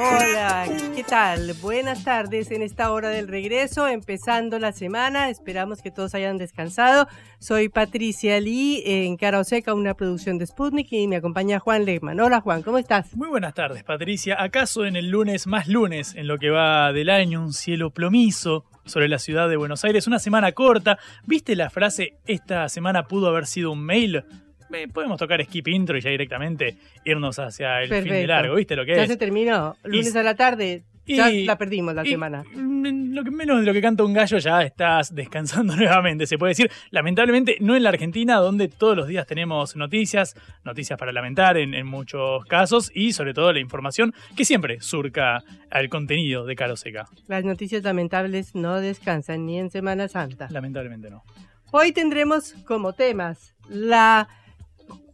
Hola, ¿qué tal? Buenas tardes en esta hora del regreso, empezando la semana. Esperamos que todos hayan descansado. Soy Patricia Lee en Cara o Seca, una producción de Sputnik y me acompaña Juan Lehmann. Hola Juan, ¿cómo estás? Muy buenas tardes, Patricia. ¿Acaso en el lunes más lunes, en lo que va del año, un cielo plomizo sobre la ciudad de Buenos Aires? Una semana corta. ¿Viste la frase esta semana pudo haber sido un mail? Podemos tocar skip intro y ya directamente irnos hacia el fin de largo, ¿viste lo que ya es? Ya se terminó, lunes a la tarde. Ya la perdimos la semana. Mm, lo que menos de lo que canta un gallo ya estás descansando nuevamente, se puede decir. Lamentablemente, no en la Argentina, donde todos los días tenemos noticias, noticias para lamentar en, en muchos casos, y sobre todo la información que siempre surca al contenido de Caro Seca. Las noticias lamentables no descansan ni en Semana Santa. Lamentablemente no. Hoy tendremos como temas la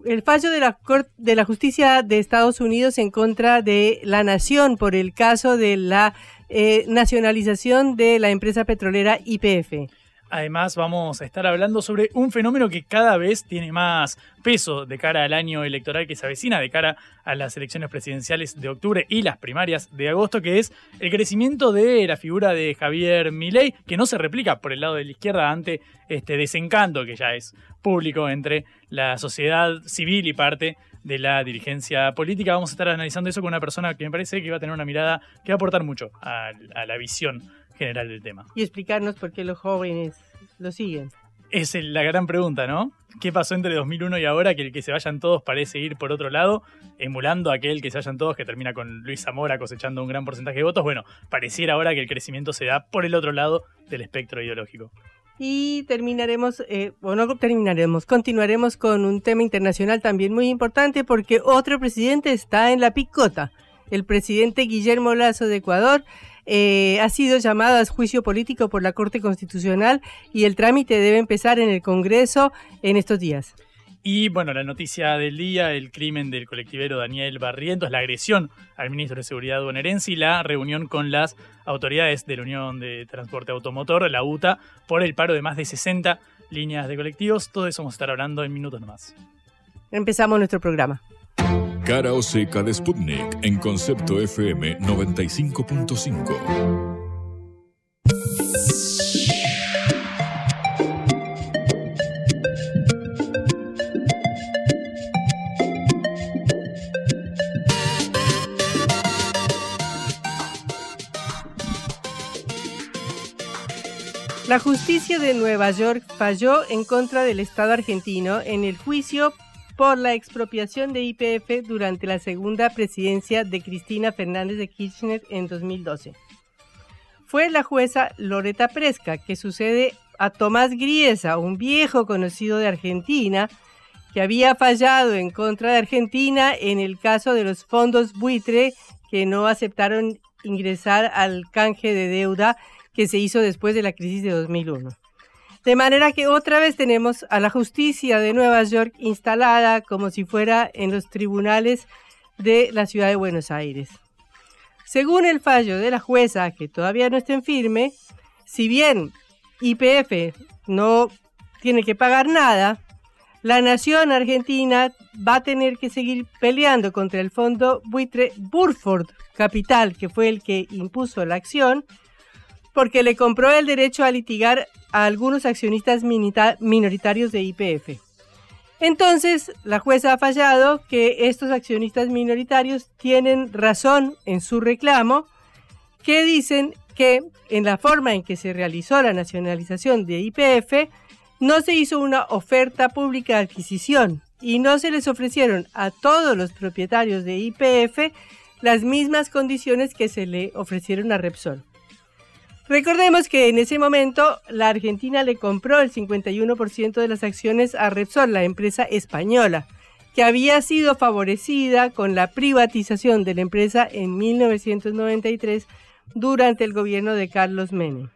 el fallo de la, de la Justicia de Estados Unidos en contra de la nación por el caso de la eh, nacionalización de la empresa petrolera IPF. Además, vamos a estar hablando sobre un fenómeno que cada vez tiene más peso de cara al año electoral que se avecina, de cara a las elecciones presidenciales de octubre y las primarias de agosto, que es el crecimiento de la figura de Javier Milei, que no se replica por el lado de la izquierda ante este desencanto que ya es público entre la sociedad civil y parte de la dirigencia política. Vamos a estar analizando eso con una persona que me parece que va a tener una mirada que va a aportar mucho a, a la visión general del tema. Y explicarnos por qué los jóvenes lo siguen. Es la gran pregunta, ¿no? ¿Qué pasó entre 2001 y ahora que el que se vayan todos parece ir por otro lado, emulando aquel que se vayan todos que termina con Luis Zamora cosechando un gran porcentaje de votos? Bueno, pareciera ahora que el crecimiento se da por el otro lado del espectro ideológico. Y terminaremos, eh, o no terminaremos, continuaremos con un tema internacional también muy importante porque otro presidente está en la picota. El presidente Guillermo Lazo de Ecuador eh, ha sido llamado a juicio político por la Corte Constitucional y el trámite debe empezar en el Congreso en estos días. Y bueno, la noticia del día, el crimen del colectivero Daniel Barrientos, la agresión al ministro de Seguridad bonaerense y la reunión con las autoridades de la Unión de Transporte Automotor, la UTA, por el paro de más de 60 líneas de colectivos. Todo eso vamos a estar hablando en minutos nomás. Empezamos nuestro programa. Cara o seca de Sputnik en concepto FM 95.5. La justicia de Nueva York falló en contra del Estado argentino en el juicio por la expropiación de IPF durante la segunda presidencia de Cristina Fernández de Kirchner en 2012. Fue la jueza Loreta Presca que sucede a Tomás Griesa, un viejo conocido de Argentina, que había fallado en contra de Argentina en el caso de los fondos buitre que no aceptaron ingresar al canje de deuda que se hizo después de la crisis de 2001. De manera que otra vez tenemos a la justicia de Nueva York instalada como si fuera en los tribunales de la ciudad de Buenos Aires. Según el fallo de la jueza, que todavía no está en firme, si bien IPF no tiene que pagar nada, la nación argentina va a tener que seguir peleando contra el fondo buitre Burford Capital, que fue el que impuso la acción, porque le compró el derecho a litigar a algunos accionistas minoritarios de IPF. Entonces, la jueza ha fallado que estos accionistas minoritarios tienen razón en su reclamo, que dicen que en la forma en que se realizó la nacionalización de IPF, no se hizo una oferta pública de adquisición y no se les ofrecieron a todos los propietarios de IPF las mismas condiciones que se le ofrecieron a Repsol. Recordemos que en ese momento la Argentina le compró el 51% de las acciones a Repsol, la empresa española, que había sido favorecida con la privatización de la empresa en 1993 durante el gobierno de Carlos Menem.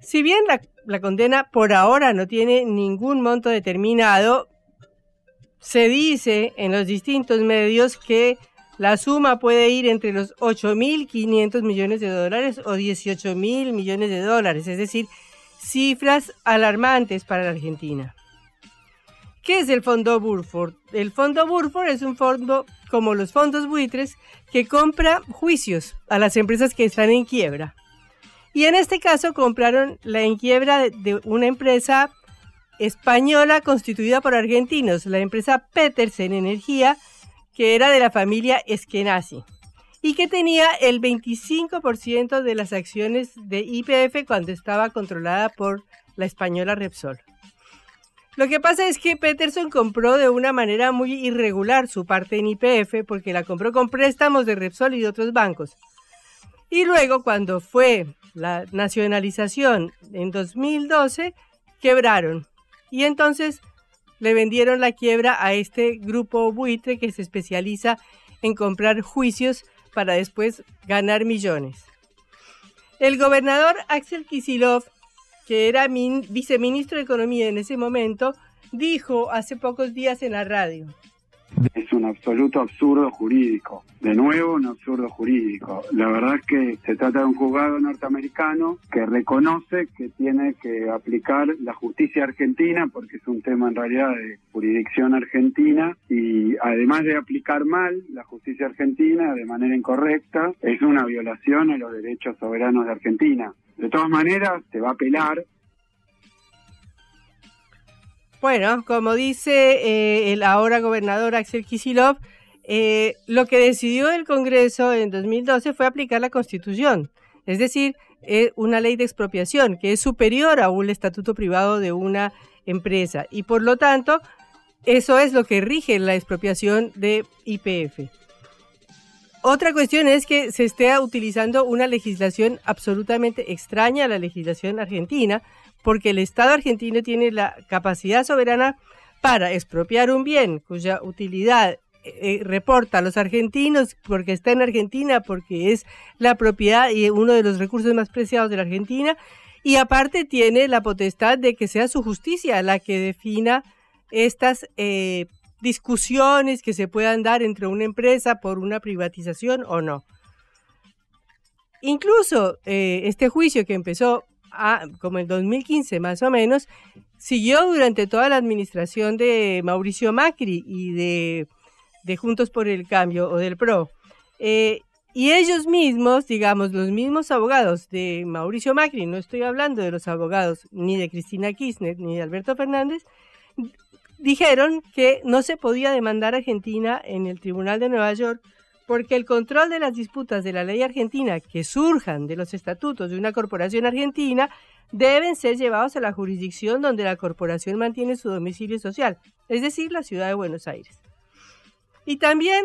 Si bien la, la condena por ahora no tiene ningún monto determinado, se dice en los distintos medios que la suma puede ir entre los 8.500 millones de dólares o 18.000 millones de dólares, es decir, cifras alarmantes para la Argentina. ¿Qué es el fondo Burford? El fondo Burford es un fondo como los fondos buitres que compra juicios a las empresas que están en quiebra. Y en este caso compraron la en quiebra de una empresa española constituida por argentinos, la empresa Petersen Energía, que era de la familia Eskenazi y que tenía el 25% de las acciones de IPF cuando estaba controlada por la española Repsol. Lo que pasa es que Peterson compró de una manera muy irregular su parte en IPF porque la compró con préstamos de Repsol y de otros bancos. Y luego cuando fue la nacionalización en 2012, quebraron. Y entonces le vendieron la quiebra a este grupo buitre que se especializa en comprar juicios para después ganar millones. El gobernador Axel Kisilov, que era viceministro de Economía en ese momento, dijo hace pocos días en la radio, es un absoluto absurdo jurídico. De nuevo, un absurdo jurídico. La verdad es que se trata de un juzgado norteamericano que reconoce que tiene que aplicar la justicia argentina, porque es un tema en realidad de jurisdicción argentina, y además de aplicar mal la justicia argentina de manera incorrecta, es una violación a los derechos soberanos de Argentina. De todas maneras, se va a apelar bueno, como dice eh, el ahora gobernador Axel Kisilov, eh, lo que decidió el Congreso en 2012 fue aplicar la Constitución, es decir, eh, una ley de expropiación que es superior a un estatuto privado de una empresa y por lo tanto eso es lo que rige la expropiación de IPF. Otra cuestión es que se esté utilizando una legislación absolutamente extraña a la legislación argentina, porque el Estado argentino tiene la capacidad soberana para expropiar un bien cuya utilidad eh, eh, reporta a los argentinos porque está en Argentina, porque es la propiedad y uno de los recursos más preciados de la Argentina, y aparte tiene la potestad de que sea su justicia la que defina estas eh, discusiones que se puedan dar entre una empresa por una privatización o no. Incluso este juicio que empezó como en 2015 más o menos, siguió durante toda la administración de Mauricio Macri y de, Juntos por el Cambio o del PRO. Eh, y ellos mismos, digamos, los mismos abogados de Mauricio Macri, no estoy hablando de los abogados ni de Cristina Kirchner ni de Alberto Fernández, dijeron que no se podía demandar a Argentina en el Tribunal de Nueva York porque el control de las disputas de la ley argentina que surjan de los estatutos de una corporación argentina deben ser llevados a la jurisdicción donde la corporación mantiene su domicilio social, es decir, la ciudad de Buenos Aires. Y también,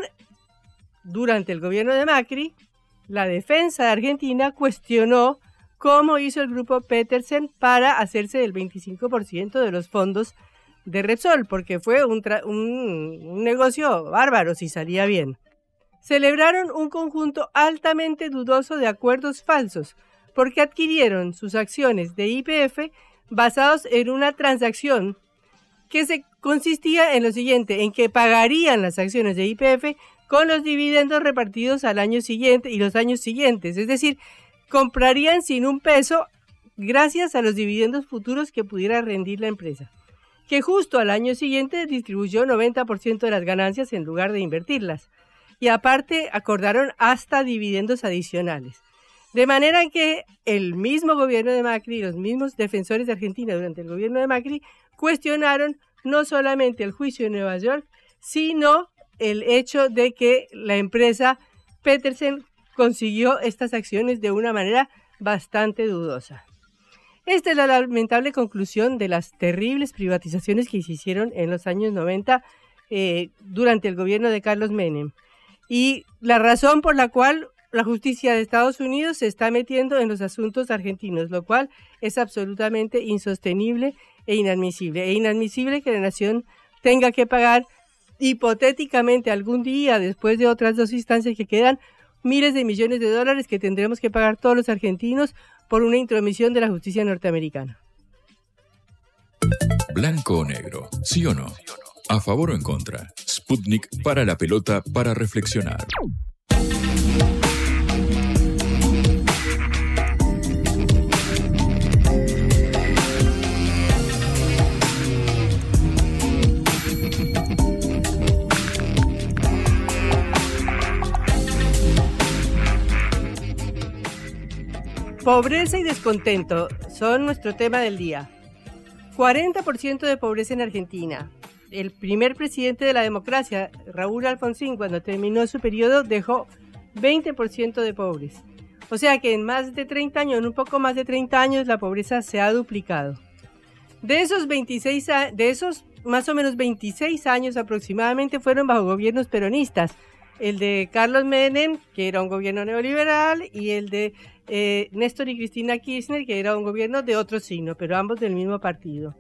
durante el gobierno de Macri, la defensa de Argentina cuestionó cómo hizo el grupo Petersen para hacerse del 25% de los fondos de Repsol, porque fue un, un negocio bárbaro si salía bien celebraron un conjunto altamente dudoso de acuerdos falsos, porque adquirieron sus acciones de IPF basados en una transacción que se consistía en lo siguiente, en que pagarían las acciones de IPF con los dividendos repartidos al año siguiente y los años siguientes, es decir, comprarían sin un peso gracias a los dividendos futuros que pudiera rendir la empresa, que justo al año siguiente distribuyó 90% de las ganancias en lugar de invertirlas y aparte acordaron hasta dividendos adicionales. De manera que el mismo gobierno de Macri y los mismos defensores de Argentina durante el gobierno de Macri cuestionaron no solamente el juicio en Nueva York, sino el hecho de que la empresa Petersen consiguió estas acciones de una manera bastante dudosa. Esta es la lamentable conclusión de las terribles privatizaciones que se hicieron en los años 90 eh, durante el gobierno de Carlos Menem. Y la razón por la cual la justicia de Estados Unidos se está metiendo en los asuntos argentinos, lo cual es absolutamente insostenible e inadmisible. E inadmisible que la nación tenga que pagar hipotéticamente algún día, después de otras dos instancias que quedan, miles de millones de dólares que tendremos que pagar todos los argentinos por una intromisión de la justicia norteamericana. Blanco o negro, sí o no. A favor o en contra. Sputnik para la pelota para reflexionar. Pobreza y descontento son nuestro tema del día. 40% de pobreza en Argentina. El primer presidente de la democracia, Raúl Alfonsín, cuando terminó su periodo, dejó 20% de pobres. O sea que en más de 30 años, en un poco más de 30 años, la pobreza se ha duplicado. De esos 26, de esos más o menos 26 años aproximadamente fueron bajo gobiernos peronistas. El de Carlos Menem, que era un gobierno neoliberal, y el de eh, Néstor y Cristina Kirchner, que era un gobierno de otro signo, pero ambos del mismo partido.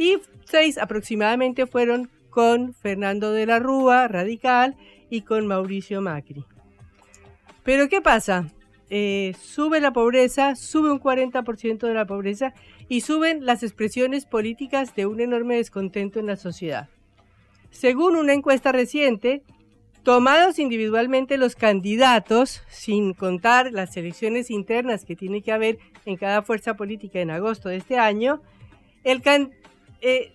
Y seis aproximadamente fueron con Fernando de la Rúa, radical, y con Mauricio Macri. Pero ¿qué pasa? Eh, sube la pobreza, sube un 40% de la pobreza y suben las expresiones políticas de un enorme descontento en la sociedad. Según una encuesta reciente, Tomados individualmente los candidatos, sin contar las elecciones internas que tiene que haber en cada fuerza política en agosto de este año, el eh,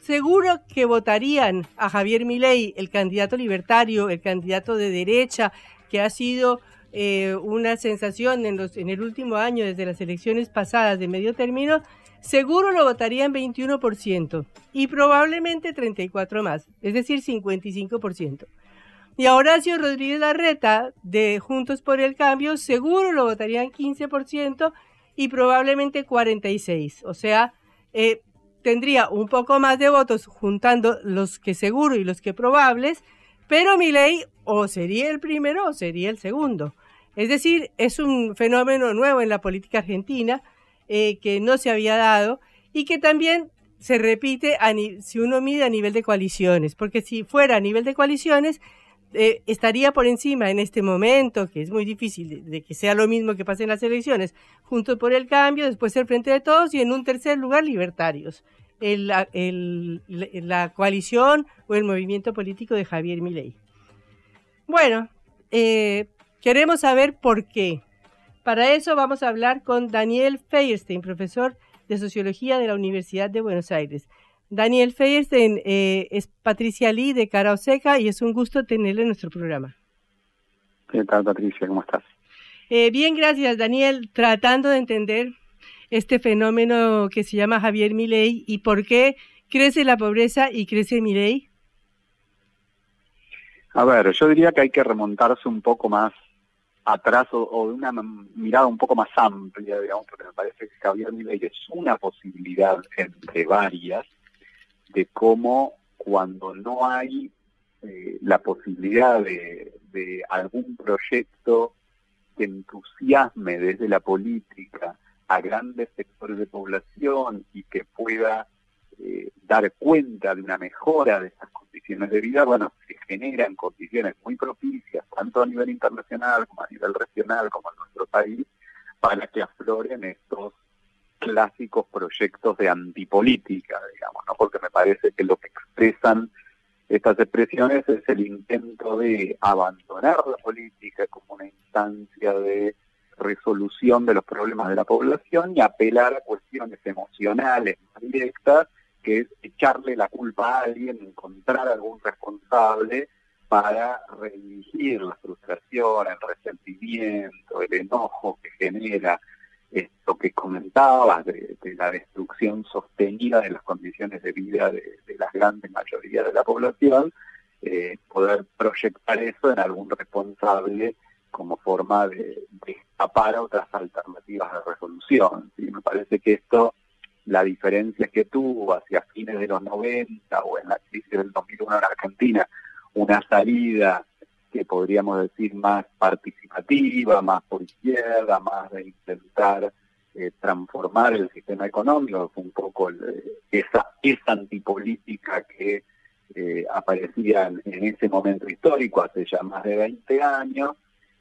seguro que votarían a Javier Milei, el candidato libertario, el candidato de derecha, que ha sido eh, una sensación en, los, en el último año desde las elecciones pasadas de medio término, seguro lo votarían 21% y probablemente 34 más, es decir, 55%. Y a Horacio Rodríguez Larreta de Juntos por el Cambio seguro lo votarían 15% y probablemente 46, o sea, eh, tendría un poco más de votos juntando los que seguro y los que probables, pero mi ley o sería el primero o sería el segundo. Es decir, es un fenómeno nuevo en la política argentina eh, que no se había dado y que también se repite si uno mide a nivel de coaliciones, porque si fuera a nivel de coaliciones, eh, estaría por encima en este momento, que es muy difícil de, que sea lo mismo que pase en las elecciones, junto por el cambio, después el Frente de Todos y en un tercer lugar libertarios, la coalición o el movimiento político de Javier Milei. Bueno, eh, queremos saber por qué. Para eso vamos a hablar con Daniel Feierstein, profesor de Sociología de la Universidad de Buenos Aires. Daniel Feierstein eh, es Patricia Lee de Cara Oseca y es un gusto tenerle en nuestro programa. ¿Qué tal, Patricia? ¿Cómo estás? Eh, bien, gracias, Daniel. Tratando de entender este fenómeno que se llama Javier Milei y por qué crece la pobreza y crece Milei. A ver, yo diría que hay que remontarse un poco más atrás o, de una mirada un poco más amplia, digamos, porque me parece que Javier Milei es una posibilidad entre varias de cómo cuando no hay eh, la posibilidad de, algún proyecto que entusiasme desde la política a grandes sectores de población y que pueda eh, dar cuenta de una mejora de esas condiciones de vida, bueno, se generan condiciones muy propicias, tanto a nivel internacional como a nivel regional, como en nuestro país, para que afloren estos clásicos proyectos de antipolítica, digamos, ¿no? Porque me parece que lo que expresan estas expresiones es el intento de abandonar la política como una instancia de resolución de los problemas de la población y apelar a cuestiones emocionales más directas que es echarle la culpa a alguien, encontrar algún responsable para redirigir la frustración, el resentimiento, el enojo que genera esto que comentabas de, la destrucción sostenida de las condiciones de vida de, la grande mayoría de la población, eh, poder proyectar eso en algún responsable como forma de, tapar otras alternativas de resolución. ¿sí? Me parece que esto, la diferencia que tuvo hacia fines de los 90 o en la crisis del 2001 en Argentina, una salida que podríamos decir más participativa, más por izquierda, más de intentar eh, transformar el sistema económico, un poco esa, esa antipolítica que eh, aparecía en, ese momento histórico hace ya más de 20 años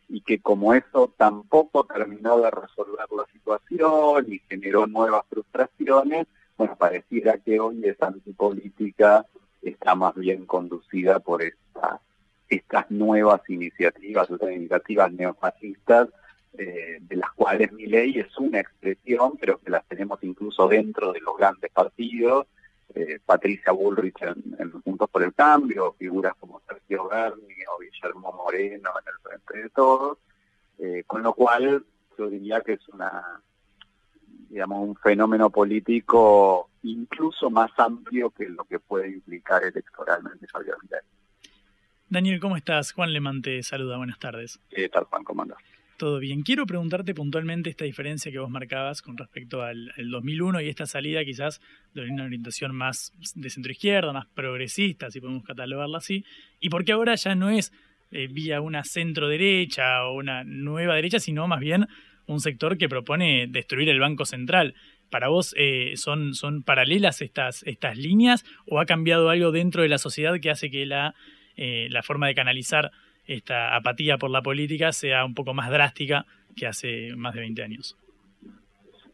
y que como eso tampoco terminó de resolver la situación y generó nuevas frustraciones, bueno, pareciera que hoy esa antipolítica está más bien conducida por esta, estas nuevas iniciativas, estas iniciativas neofascistas, eh, de las cuales mi ley es una expresión, pero que las tenemos incluso dentro de los grandes partidos, eh, Patricia Bullrich en, Juntos por el Cambio, figuras como Sergio Berni o Guillermo Moreno en el frente de todos, eh, con lo cual yo diría que es una digamos un fenómeno político incluso más amplio que lo que puede implicar electoralmente Javier Milei. Daniel, ¿cómo estás? Juan Lemán te saluda, buenas tardes. ¿Qué tal, Juan? ¿Cómo andas? Todo bien. Quiero preguntarte puntualmente esta diferencia que vos marcabas con respecto al, 2001 y esta salida quizás de una orientación más de centro-izquierda, más progresista, si podemos catalogarla así, y por qué ahora ya no es eh, vía una centro-derecha o una nueva derecha, sino más bien un sector que propone destruir el Banco Central. ¿Para vos eh, son, son paralelas estas, estas líneas o ha cambiado algo dentro de la sociedad que hace que la, eh, la forma de canalizar esta apatía por la política sea un poco más drástica que hace más de 20 años.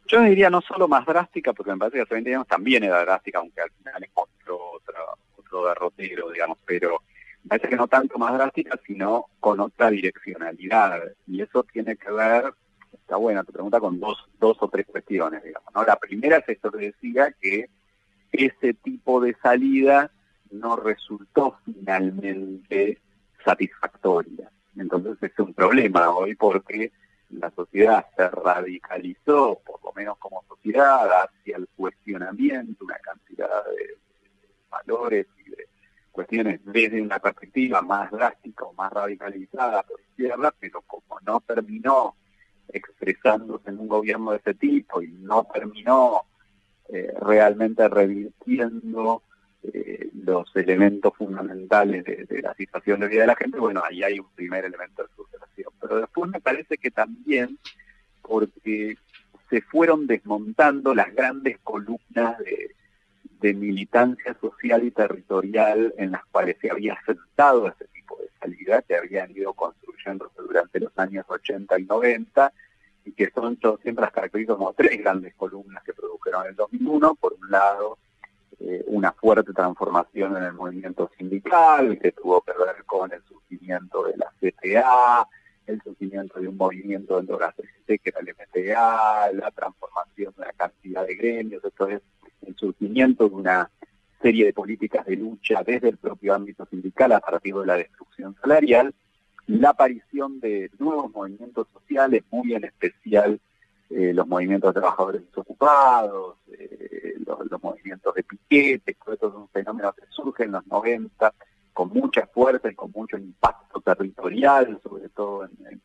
Yo diría no solo más drástica, porque me parece que hace 20 años también era drástica, aunque al final encontró otro, otro derrotero, digamos, pero me parece que no tanto más drástica, sino con otra direccionalidad. Y eso tiene que ver, está buena tu pregunta, con dos, dos o tres cuestiones, digamos. ¿no? La primera es esto que decía que ese tipo de salida no resultó finalmente satisfactoria. Entonces es un problema hoy porque la sociedad se radicalizó, por lo menos como sociedad, hacia el cuestionamiento, una cantidad de valores y de cuestiones desde una perspectiva más drástica o más radicalizada por izquierda, pero como no terminó expresándose en un gobierno de ese tipo y no terminó eh, realmente revirtiendo eh, los elementos fundamentales de, la situación de vida de la gente, bueno, ahí hay un primer elemento de frustración. Pero después me parece que también porque se fueron desmontando las grandes columnas de, militancia social y territorial en las cuales se había sentado ese tipo de salida que habían ido construyéndose durante los años 80 y 90 y que son siempre las características como tres grandes columnas que produjeron el 2001. Por un lado, eh, una fuerte transformación en el movimiento sindical que tuvo que ver con el surgimiento de la CTA, el surgimiento de un movimiento dentro de la CGT que era el MTA, la transformación de la cantidad de gremios, esto es el surgimiento de una serie de políticas de lucha desde el propio ámbito sindical a partir de la destrucción salarial, la aparición de nuevos movimientos sociales, muy en especial eh, los movimientos de trabajadores desocupados, eh, los, movimientos de piquete, todo esto es un fenómeno que surge en los 90 con mucha fuerza y con mucho impacto territorial, sobre todo en,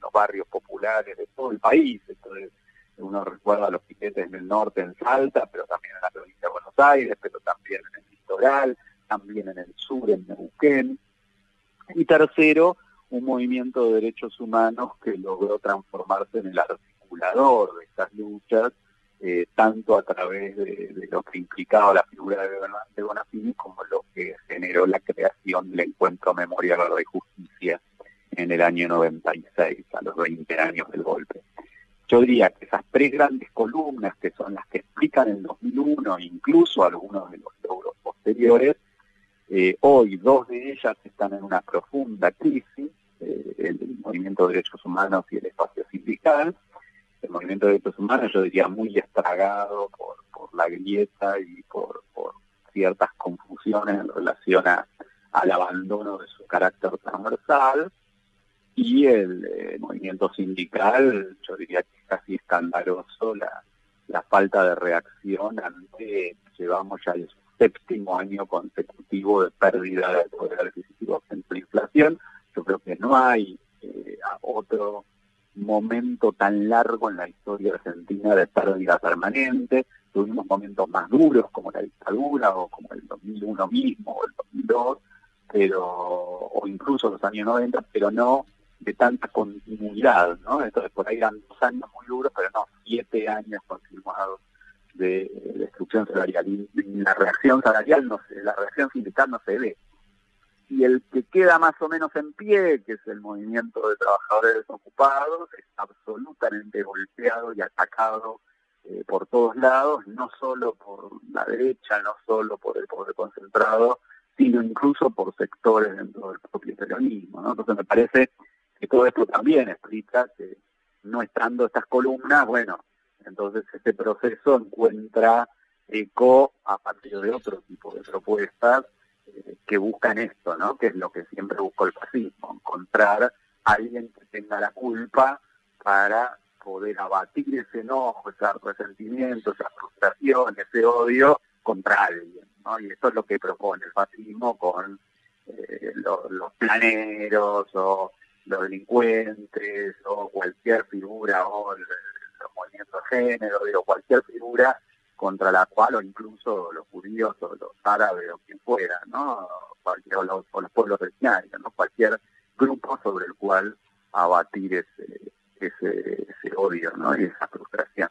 los barrios populares de todo el país. Entonces, uno recuerda los piquetes en el norte, en Salta, pero también en la provincia de Buenos Aires, pero también en el litoral, también en el sur, en Neuquén. Y tercero, un movimiento de derechos humanos que logró transformarse en el de estas luchas, eh, tanto a través de, lo que implicaba la figura de, Bonafini como lo que generó la creación del Encuentro Memorial de Justicia en el año 96, a los 20 años del golpe. Yo diría que esas tres grandes columnas, que son las que explican el 2001, incluso algunos de los logros posteriores, eh, hoy dos de ellas están en una profunda crisis, eh, el movimiento de derechos humanos y el espacio sindical, el movimiento de derechos humanos, yo diría muy estragado por, la grieta y por, ciertas confusiones en relación al abandono de su carácter transversal, y el eh, movimiento sindical, yo diría que es casi escandaloso la, la falta de reacción ante, llevamos ya el séptimo año consecutivo de pérdida de poder adquisitivo frente a la inflación, yo creo que no hay eh, otro momento tan largo en la historia argentina de pérdida permanente. Tuvimos momentos más duros como la dictadura o como el 2001 mismo o el 2002, pero, o incluso los años 90, pero no de tanta continuidad, ¿no? Entonces por ahí eran dos años muy duros, pero no siete años continuados de destrucción salarial. Y la reacción salarial, no se, la reacción sindical no se ve. Y el que queda más o menos en pie, que es el movimiento de trabajadores desocupados, es absolutamente golpeado y atacado eh, por todos lados, no solo por la derecha, no solo por el poder concentrado, sino incluso por sectores dentro del propio peronismo. Entonces me parece que todo esto también explica que no estando estas columnas, bueno, entonces este proceso encuentra eco a partir de otro tipo de propuestas que buscan esto, ¿no? Que es lo que siempre buscó el fascismo, encontrar a alguien que tenga la culpa para poder abatir ese enojo, ese resentimiento, esa frustración, ese odio contra alguien, ¿no? Y eso es lo que propone el fascismo con eh, los planeros o los delincuentes o cualquier figura o los movimientos de género, digo, cualquier figura contra la cual o incluso los judíos o los árabes o quien fuera, ¿no? Cualquier, o, los, pueblos originarios, ¿no? Cualquier grupo sobre el cual abatir ese, ese, ese odio, ¿no? Y esa frustración.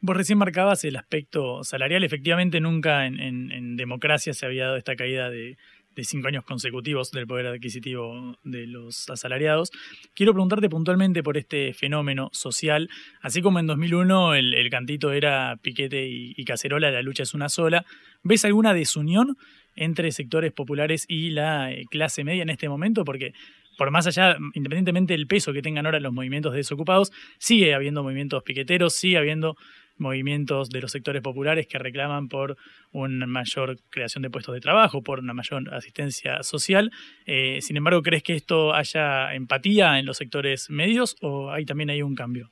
Vos recién marcabas el aspecto salarial. Efectivamente, nunca en, en democracia se había dado esta caída de, de cinco años consecutivos del poder adquisitivo de los asalariados. Quiero preguntarte puntualmente por este fenómeno social. Así como en 2001 el, cantito era piquete y, cacerola, la lucha es una sola. ¿Ves alguna desunión entre sectores populares y la eh, clase media en este momento? Porque por más allá, independientemente del peso que tengan ahora los movimientos desocupados, sigue habiendo movimientos piqueteros, sigue habiendo movimientos de los sectores populares que reclaman por una mayor creación de puestos de trabajo, por una mayor asistencia social. Eh, sin embargo, ¿crees que esto haya empatía en los sectores medios o hay también hay un cambio?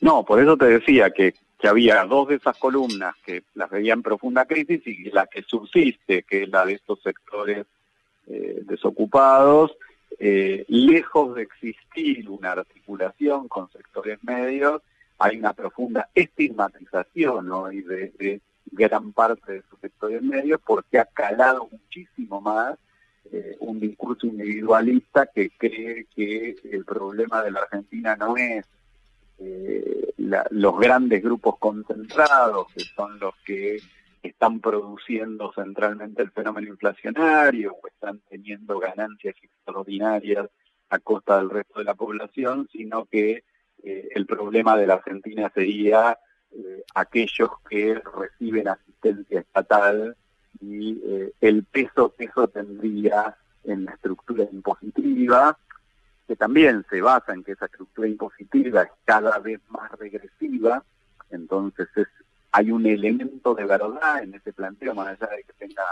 No, por eso te decía que, había dos de esas columnas que las veían en profunda crisis y la que subsiste, que es la de estos sectores eh, desocupados, eh, lejos de existir una articulación con sectores medios, hay una profunda estigmatización hoy de, gran parte de sus sectores medios porque ha calado muchísimo más eh, un discurso individualista que cree que el problema de la Argentina no es eh, los grandes grupos concentrados, que son los que están produciendo centralmente el fenómeno inflacionario o están teniendo ganancias extraordinarias a costa del resto de la población, sino que el problema de la Argentina sería eh, aquellos que reciben asistencia estatal y eh, el peso que eso tendría en la estructura impositiva, que también se basa en que esa estructura impositiva es cada vez más regresiva, entonces es, hay un elemento de verdad en ese planteo, más allá de que tenga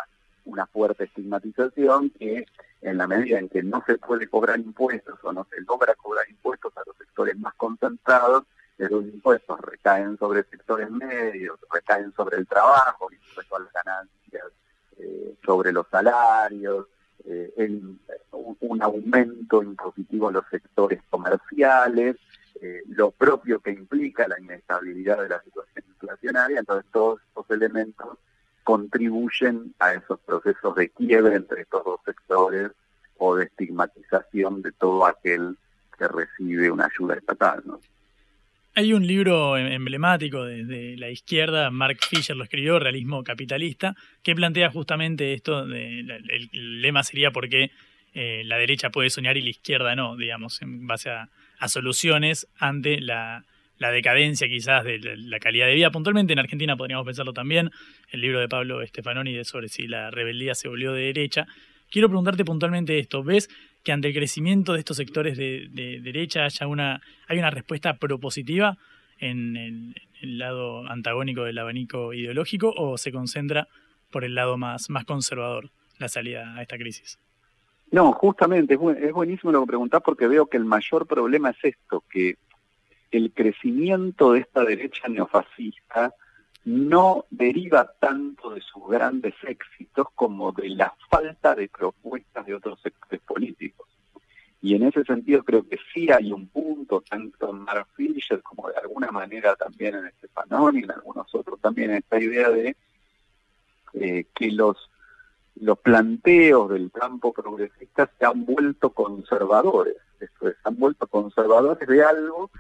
una fuerte estigmatización, que en la medida en que no se puede cobrar impuestos o no se logra cobrar impuestos a los sectores más concentrados, esos impuestos recaen sobre sectores medios, recaen sobre el trabajo, las ganancias, eh, sobre los salarios, eh, un, aumento impositivo en los sectores comerciales, eh, lo propio que implica la inestabilidad de la situación inflacionaria, entonces todos estos elementos contribuyen a esos procesos de quiebre entre estos dos sectores o de estigmatización de todo aquel que recibe una ayuda estatal. Hay un libro em, emblemático de, la izquierda, Mark Fisher lo escribió, Realismo Capitalista, que plantea justamente esto, de, el, lema sería por qué eh, la derecha puede soñar y la izquierda no, digamos, en base a soluciones ante la, la decadencia quizás de la calidad de vida. Puntualmente en Argentina podríamos pensarlo también, el libro de Pablo Stefanoni sobre si la rebeldía se volvió de derecha. Quiero preguntarte puntualmente esto, ¿ves que ante el crecimiento de estos sectores de, derecha haya una, hay una respuesta propositiva en el, lado antagónico del abanico ideológico o se concentra por el lado más, más conservador la salida a esta crisis? No, justamente, es buenísimo lo que preguntás porque veo que el mayor problema es esto, que el crecimiento de esta derecha neofascista no deriva tanto de sus grandes éxitos como de la falta de propuestas de otros sectores políticos. Y en ese sentido creo que sí hay un punto, tanto en Mark Fisher como de alguna manera también en Estefanón y en algunos otros también, esta idea de eh, que los, los planteos del campo progresista se han vuelto conservadores, esto es, han vuelto conservadores de algo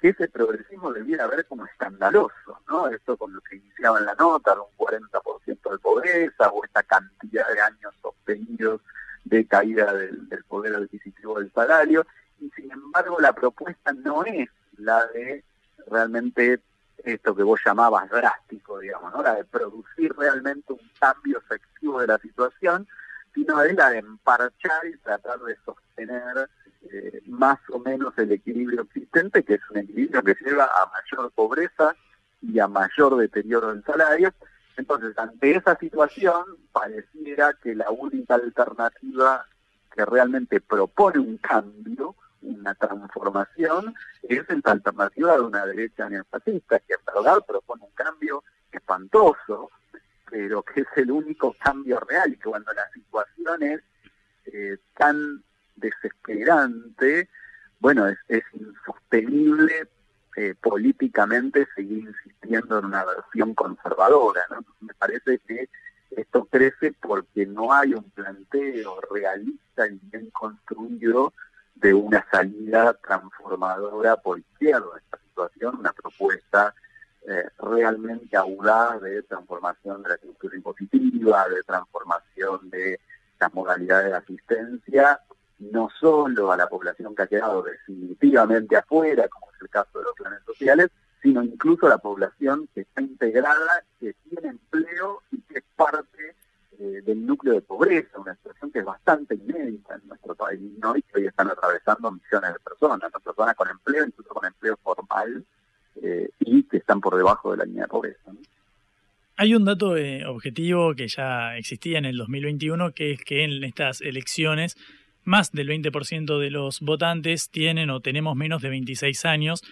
que ese progresismo debiera ver como escandaloso, ¿no? Esto con lo que iniciaba en la nota, de un 40% de pobreza o esta cantidad de años sostenidos de caída del, poder adquisitivo del salario, y sin embargo la propuesta no es la de realmente esto que vos llamabas drástico, digamos, ¿no? la de producir realmente un cambio efectivo de la situación, sino es la de emparchar y tratar de sostener eh, más o menos el equilibrio existente, que es un equilibrio que lleva a mayor pobreza y a mayor deterioro del salario. Entonces, ante esa situación, pareciera que la única alternativa que realmente propone un cambio, una transformación, es la alternativa de una derecha neofascista, que en verdad propone un cambio espantoso, pero que es el único cambio real, que cuando la situación es eh, tan desesperante, bueno, es, insostenible eh, políticamente seguir insistiendo en una versión conservadora. ¿no? Me parece que esto crece porque no hay un planteo realista y bien construido de una salida transformadora por izquierda esta situación, una propuesta eh, realmente audaz de transformación de la estructura impositiva, de transformación de las modalidades de asistencia no solo a la población que ha quedado definitivamente afuera, como es el caso de los planes sociales, sino incluso a la población que está integrada, que tiene empleo y que es parte eh, del núcleo de pobreza, una situación que es bastante inédita en nuestro país, ¿no? y que hoy están atravesando millones de personas, personas con empleo, incluso con empleo formal, eh, y que están por debajo de la línea de pobreza. Hay un dato eh, objetivo que ya existía en el 2021, que es que en estas elecciones más del 20% de los votantes tienen o tenemos menos de 26 años.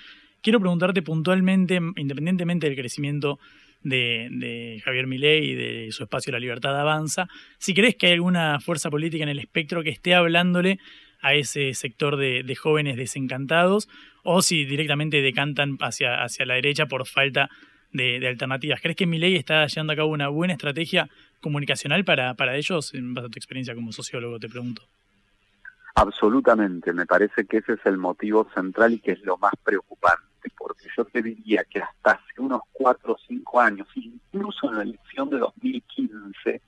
Quiero preguntarte puntualmente, independientemente del crecimiento de, Javier Milei y de su espacio La Libertad Avanza, si crees que hay alguna fuerza política en el espectro que esté hablándole a ese sector de, jóvenes desencantados o si directamente decantan hacia, hacia la derecha por falta de, alternativas. ¿Crees que Milei está llevando a cabo una buena estrategia comunicacional para, para ellos? En base a tu experiencia como sociólogo, te pregunto. Absolutamente, me parece que ese es el motivo central y que es lo más preocupante, porque yo te diría que hasta hace unos cuatro o cinco años, incluso en la elección de 2015,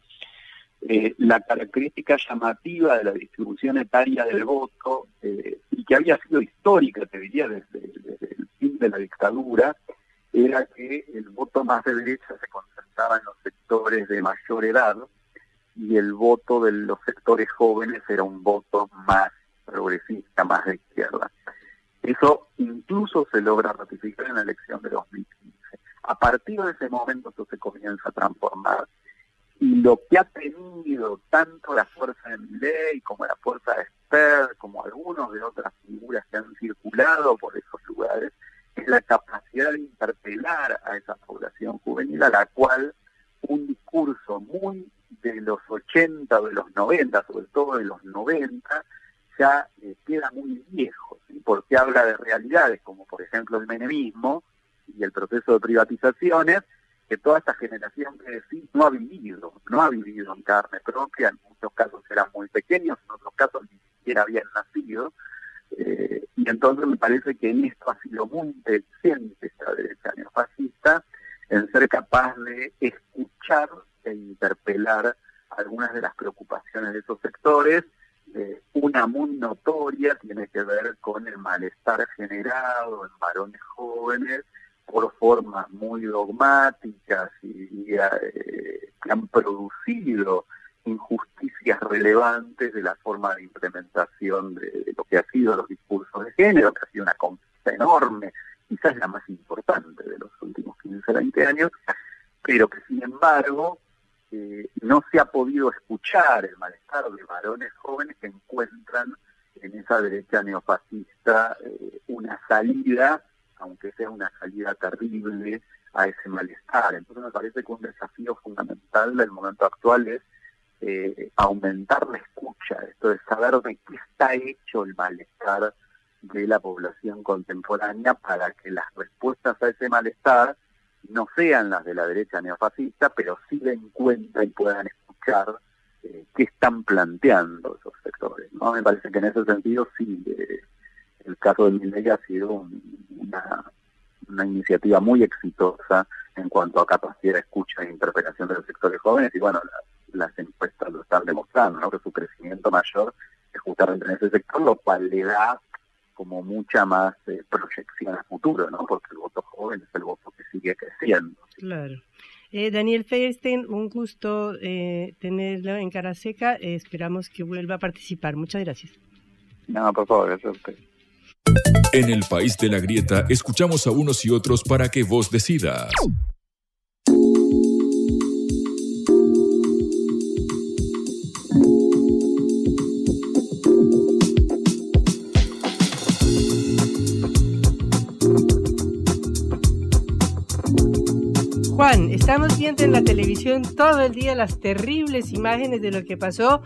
eh, la característica llamativa de la distribución etaria del voto, eh, y que había sido histórica, te diría, desde, desde, el fin de la dictadura, era que el voto más de derecha se concentraba en los sectores de mayor edad, y el voto de los sectores jóvenes era un voto más progresista, más de izquierda. Eso incluso se logra ratificar en la elección de 2015. A partir de ese momento eso se comienza a transformar y lo que ha tenido tanto la fuerza de Milley como la fuerza de Sper, como algunos de otras figuras que han circulado por esos lugares, es la capacidad de interpelar a esa población juvenil a la cual un discurso muy de los 80, de los 90, sobre todo de los 90, ya queda muy viejo, porque habla de realidades como por ejemplo el menemismo y el proceso de privatizaciones, que toda esta generación que decís no ha vivido, no ha vivido en carne propia, en muchos casos eran muy pequeños, en otros casos ni siquiera habían nacido, eh, y entonces me parece que en esto ha sido muy inteligente esta derecha neofascista, en ser capaz de escuchar e interpelar algunas de las preocupaciones de esos sectores. Eh, una muy notoria tiene que ver con el malestar generado en varones jóvenes por formas muy dogmáticas y, eh, que han producido injusticias relevantes de la forma de implementación de, lo que ha sido los discursos de género, que ha sido una conquista enorme, quizás la más importante de los últimos 15, 20 años, pero que sin embargo no se ha podido escuchar el malestar de varones jóvenes que encuentran en esa derecha neofascista eh, una salida, aunque sea una salida terrible, a ese malestar. Entonces me parece que un desafío fundamental del momento actual es eh, aumentar la escucha, esto de saber de qué está hecho el malestar de la población contemporánea para que las respuestas a ese malestar no sean las de la derecha neofascista, pero sí den cuenta y puedan escuchar eh, qué están planteando esos sectores. ¿no? Me parece que en ese sentido sí, eh, el caso del Milei ha sido una, una iniciativa muy exitosa en cuanto a capacidad de escucha e interpretación de los sectores jóvenes y bueno, las encuestas lo están demostrando, ¿no? que su crecimiento mayor es justamente en ese sector, lo cual le da como mucha más eh, proyección a futuro, ¿no? porque el voto joven es el voto que sigue creciendo. Claro. Eh, Daniel Feierstein, un gusto eh, tenerlo en cara seca. esperamos que vuelva a participar. Muchas gracias. No, por favor, gracias a usted. En el país de la grieta, escuchamos a unos y otros para que vos decidas. Juan, estamos viendo en la televisión todo el día las terribles imágenes de lo que pasó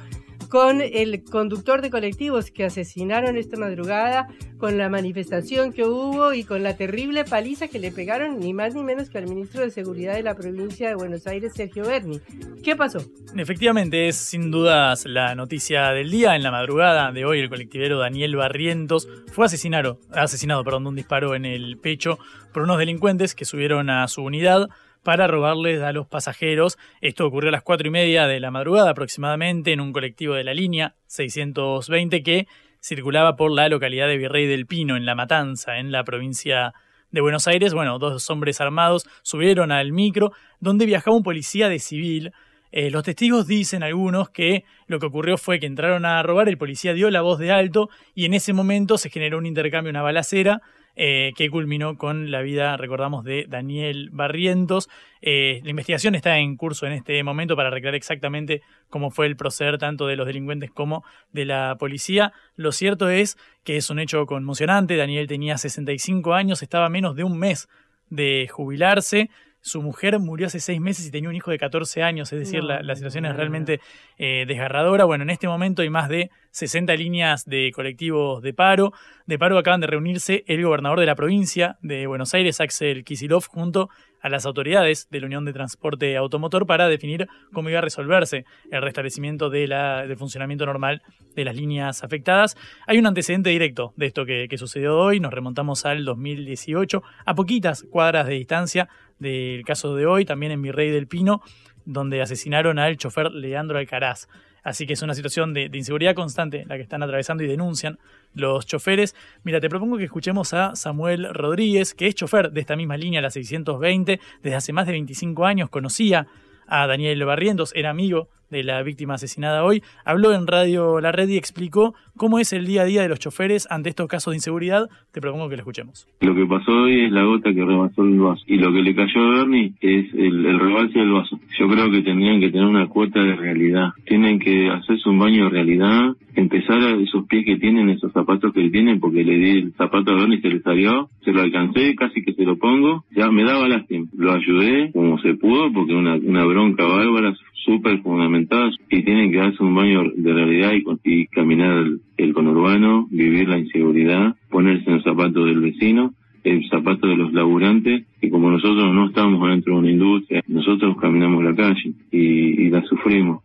con el conductor de colectivos que asesinaron esta madrugada, con la manifestación que hubo y con la terrible paliza que le pegaron ni más ni menos que al ministro de Seguridad de la provincia de Buenos Aires, Sergio Berni. ¿Qué pasó? Efectivamente, es sin dudas la noticia del día. En la madrugada de hoy, el colectivero Daniel Barrientos fue asesinado, asesinado perdón, de un disparo en el pecho por unos delincuentes que subieron a su unidad para robarles a los pasajeros. Esto ocurrió a las cuatro y media de la madrugada aproximadamente en un colectivo de la línea 620 que circulaba por la localidad de Virrey del Pino, en La Matanza, en la provincia de Buenos Aires. Bueno, dos hombres armados subieron al micro donde viajaba un policía de civil. Eh, los testigos dicen algunos que lo que ocurrió fue que entraron a robar, el policía dio la voz de alto y en ese momento se generó un intercambio, una balacera eh, que culminó con la vida, recordamos, de Daniel Barrientos. Eh, la investigación está en curso en este momento para recrear exactamente cómo fue el proceder tanto de los delincuentes como de la policía. Lo cierto es que es un hecho conmocionante. Daniel tenía 65 años, estaba menos de un mes de jubilarse. Su mujer murió hace seis meses y tenía un hijo de 14 años, es decir, la, situación es realmente eh, desgarradora. Bueno, en este momento hay más de 60 líneas de colectivos de paro. De paro acaban de reunirse el gobernador de la provincia de Buenos Aires, Axel Kisilov, junto a las autoridades de la Unión de Transporte Automotor para definir cómo iba a resolverse el restablecimiento de la, del funcionamiento normal de las líneas afectadas. Hay un antecedente directo de esto que, que sucedió hoy, nos remontamos al 2018, a poquitas cuadras de distancia del caso de hoy, también en Virrey del Pino, donde asesinaron al chofer Leandro Alcaraz. Así que es una situación de, inseguridad constante la que están atravesando y denuncian los choferes. Mira, te propongo que escuchemos a Samuel Rodríguez, que es chofer de esta misma línea, la 620, desde hace más de 25 años, conocía a Daniel Barrientos, era amigo de la víctima asesinada hoy, habló en Radio La Red y explicó cómo es el día a día de los choferes ante estos casos de inseguridad. Te propongo que lo escuchemos. Lo que pasó hoy es la gota que rebasó el vaso y lo que le cayó a Bernie es el, rebalse del vaso. Yo creo que tendrían que tener una cuota de realidad. Tienen que hacerse un baño de realidad, empezar a esos pies que tienen, esos zapatos que tienen, porque le di el zapato a Bernie y se le salió, se lo alcancé, casi que se lo pongo, ya me daba lástima. Lo ayudé como se pudo, porque una, una bronca bárbara, súper fundamentadas y tienen que darse un baño de realidad y, caminar el, conurbano, vivir la inseguridad, ponerse en el zapato del vecino, el zapato de los laburantes, y como nosotros no estamos dentro de una industria, nosotros caminamos la calle y, y la sufrimos.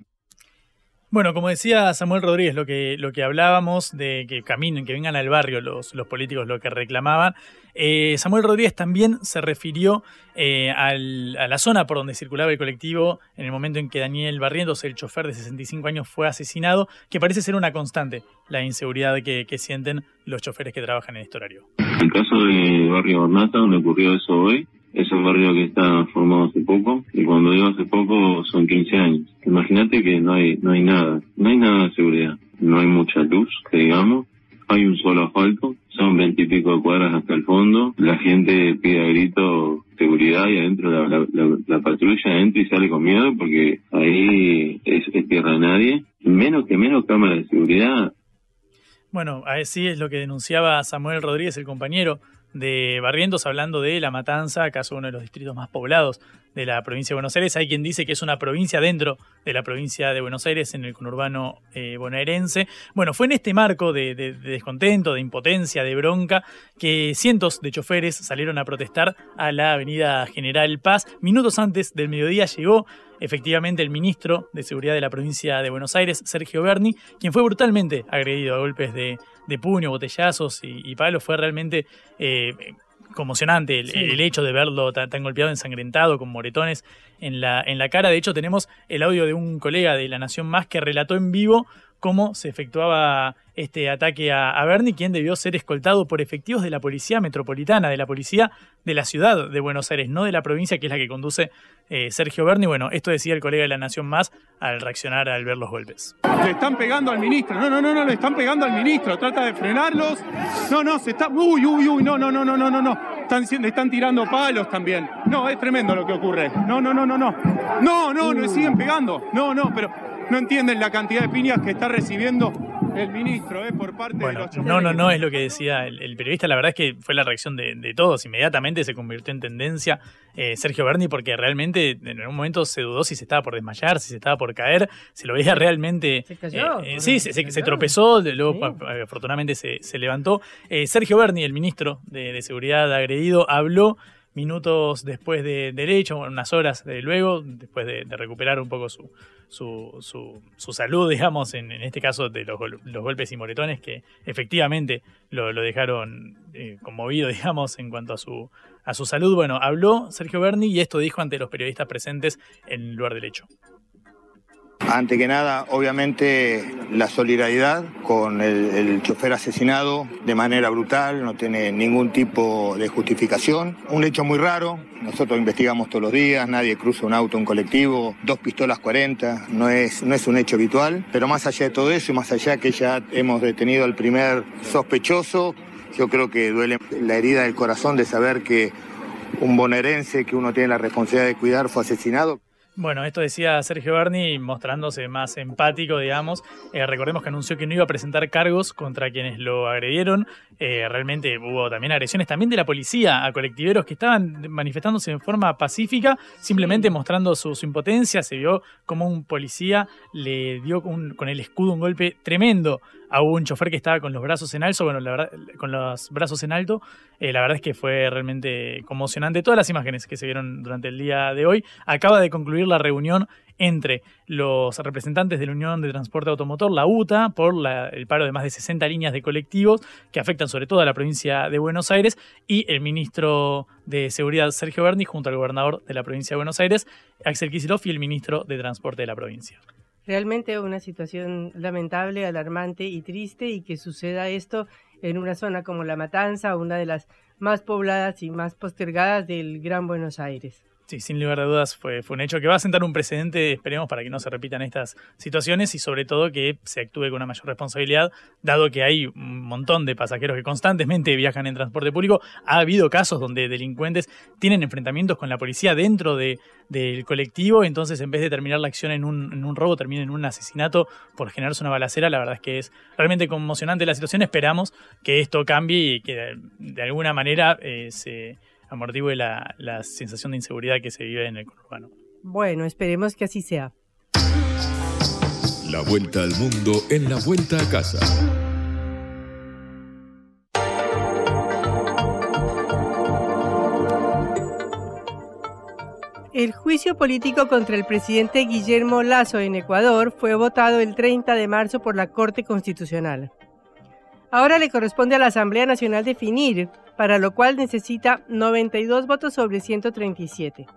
Bueno, como decía Samuel Rodríguez, lo que, lo que hablábamos de que caminen, que vengan al barrio los, los políticos, lo que reclamaban, eh, Samuel Rodríguez también se refirió eh, a la zona por donde circulaba el colectivo en el momento en que Daniel Barrientos, el chofer de 65 años, fue asesinado, que parece ser una constante, la inseguridad que, que sienten los choferes que trabajan en este horario. El caso de Barrio Hornata, donde ocurrió eso hoy, es un barrio que está formado hace poco, y cuando digo hace poco son 15 años. Imagínate que no hay, no hay nada, no hay nada de seguridad, no hay mucha luz, digamos, hay un solo asfalto, son veintipico de cuadras hasta el fondo, la gente pide a grito seguridad y adentro la, la, patrulla entra y sale con miedo porque ahí es, tierra de nadie, menos que menos cámaras de seguridad. Bueno, así es lo que denunciaba Samuel Rodríguez, el compañero de Barrientos hablando de La Matanza, acaso uno de los distritos más poblados de la provincia de Buenos Aires. Hay quien dice que es una provincia dentro de la provincia de Buenos Aires, en el conurbano eh, bonaerense. Bueno, fue en este marco de, de, descontento, de impotencia, de bronca, que cientos de choferes salieron a protestar a la avenida General Paz. Minutos antes del mediodía llegó efectivamente el ministro de Seguridad de la provincia de Buenos Aires, Sergio Berni, quien fue brutalmente agredido a golpes de, de puño, botellazos y, y palos. Fue realmente eh, conmocionante el, Sí. el hecho de verlo tan, tan golpeado, ensangrentado, con moretones en la, en la cara. De hecho, tenemos el audio de un colega de La Nación Más que relató en vivo cómo se efectuaba este ataque a, a Berni, quien debió ser escoltado por efectivos de la Policía Metropolitana, de la Policía de la Ciudad de Buenos Aires, no de la provincia, que es la que conduce eh, Sergio Berni. Bueno, esto decía el colega de La Nación Más al reaccionar al ver los golpes. Le están pegando al ministro. No, no, no, no, le están pegando al ministro. Trata de frenarlos. No, no, se está. Uy, uy, uy, no, no, no, no, no, no, no. Están, están tirando palos también. No, es tremendo lo que ocurre. No, no, no, no, no. No, no, le siguen pegando. No, no, pero no entienden la cantidad de piñas que está recibiendo el ministro, eh, por parte de los. No, no, no, es lo que decía el, el periodista. La verdad es que fue la reacción de, de todos. Inmediatamente se convirtió en tendencia eh, Sergio Berni porque realmente en algún momento se dudó si se estaba por desmayar, si se estaba por caer. Se lo veía realmente. Se cayó, eh, eh, sí, se, tropezó, de- luego Sí. afortunadamente se, se levantó. Eh, Sergio Berni, el ministro de, de Seguridad agredido, habló minutos después de- del hecho, unas horas de luego, después de, recuperar un poco su, su, su, su salud, digamos, en, en este caso de los, los golpes y moretones que efectivamente lo, lo dejaron eh, conmovido, digamos, en cuanto a su, a su salud. Bueno, habló Sergio Berni y esto dijo ante los periodistas presentes en el lugar del hecho. Ante que nada, obviamente, la solidaridad con el, chofer asesinado de manera brutal, no tiene ningún tipo de justificación. Un hecho muy raro, nosotros investigamos todos los días, nadie cruza un auto, un colectivo, dos pistolas 40, no es, no es un hecho habitual. Pero más allá de todo eso y más allá que ya hemos detenido al primer sospechoso, yo creo que duele la herida del corazón de saber que un bonaerense que uno tiene la responsabilidad de cuidar fue asesinado. Bueno, esto decía Sergio Berni mostrándose más empático, digamos. Eh, recordemos que anunció que no iba a presentar cargos contra quienes lo agredieron. Eh, realmente hubo también agresiones también de la policía a colectiveros que estaban manifestándose en forma pacífica, simplemente mostrando su, su impotencia. Se vio como un policía le dio un- con el escudo un golpe tremendo a un chofer que estaba con los brazos en alto, bueno, la verdad, con los brazos en alto. Eh, la verdad es que fue realmente conmocionante. Todas las imágenes que se vieron durante el día de hoy. Acaba de concluir la reunión entre los representantes de la Unión de Transporte Automotor, la UTA, por el paro de más de 60 líneas de colectivos que afectan sobre todo a la provincia de Buenos Aires, y el ministro de Seguridad, Sergio Berni, junto al gobernador de la provincia de Buenos Aires, Axel Kicillof, y el ministro de Transporte de la provincia. Realmente una situación lamentable, alarmante y triste y que suceda esto en una zona como La Matanza, una de las más pobladas y más postergadas del Gran Buenos Aires. Sí, sin lugar a dudas fue, fue un hecho que va a sentar un precedente, esperemos, para que no se repitan estas situaciones y sobre todo que se actúe con una mayor responsabilidad, dado que hay un montón de pasajeros que constantemente viajan en transporte público. Ha habido casos donde delincuentes tienen enfrentamientos con la policía dentro de, del colectivo, entonces en vez de terminar la acción en un, en un robo, termina en un asesinato por generarse una balacera. La verdad es que es realmente conmocionante la situación. Esperamos que esto cambie y que de, de alguna manera eh, se amortigue la, la sensación de inseguridad que se vive en el conurbano. Bueno, esperemos que así sea. La vuelta al mundo en la vuelta a casa. El juicio político contra el presidente Guillermo Lazo en Ecuador fue votado el 30 de marzo por la Corte Constitucional. Ahora le corresponde a la Asamblea Nacional definir, para lo cual necesita 92 votos sobre 137.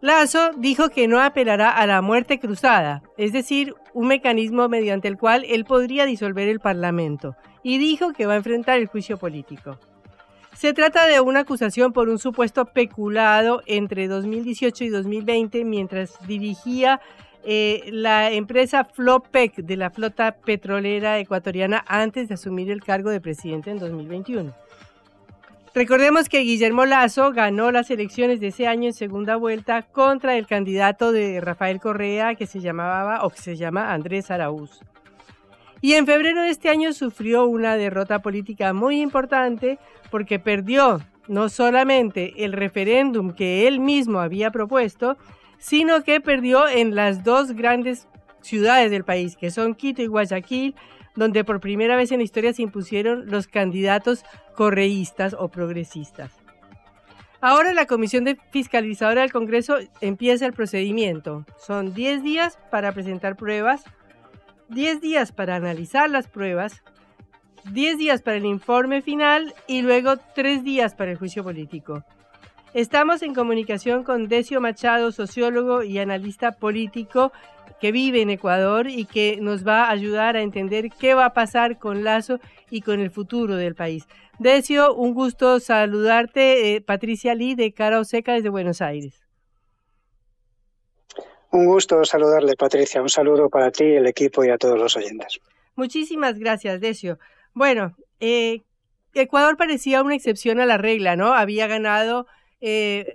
Lazo dijo que no apelará a la muerte cruzada, es decir, un mecanismo mediante el cual él podría disolver el Parlamento, y dijo que va a enfrentar el juicio político. Se trata de una acusación por un supuesto peculado entre 2018 y 2020 mientras dirigía eh, la empresa Flopec de la flota petrolera ecuatoriana antes de asumir el cargo de presidente en 2021. Recordemos que Guillermo Lazo ganó las elecciones de ese año en segunda vuelta contra el candidato de Rafael Correa que se llamaba o que se llama Andrés Araúz. Y en febrero de este año sufrió una derrota política muy importante porque perdió no solamente el referéndum que él mismo había propuesto, sino que perdió en las dos grandes ciudades del país, que son Quito y Guayaquil, donde por primera vez en la historia se impusieron los candidatos correístas o progresistas. Ahora la Comisión de Fiscalizadora del Congreso empieza el procedimiento. Son 10 días para presentar pruebas, 10 días para analizar las pruebas, 10 días para el informe final y luego 3 días para el juicio político. Estamos en comunicación con Decio Machado, sociólogo y analista político que vive en Ecuador y que nos va a ayudar a entender qué va a pasar con Lazo y con el futuro del país. Decio, un gusto saludarte. Eh, Patricia Lee de Cara Oseca desde Buenos Aires. Un gusto saludarle, Patricia. Un saludo para ti, el equipo y a todos los oyentes. Muchísimas gracias, Decio. Bueno, eh, Ecuador parecía una excepción a la regla, ¿no? Había ganado eh,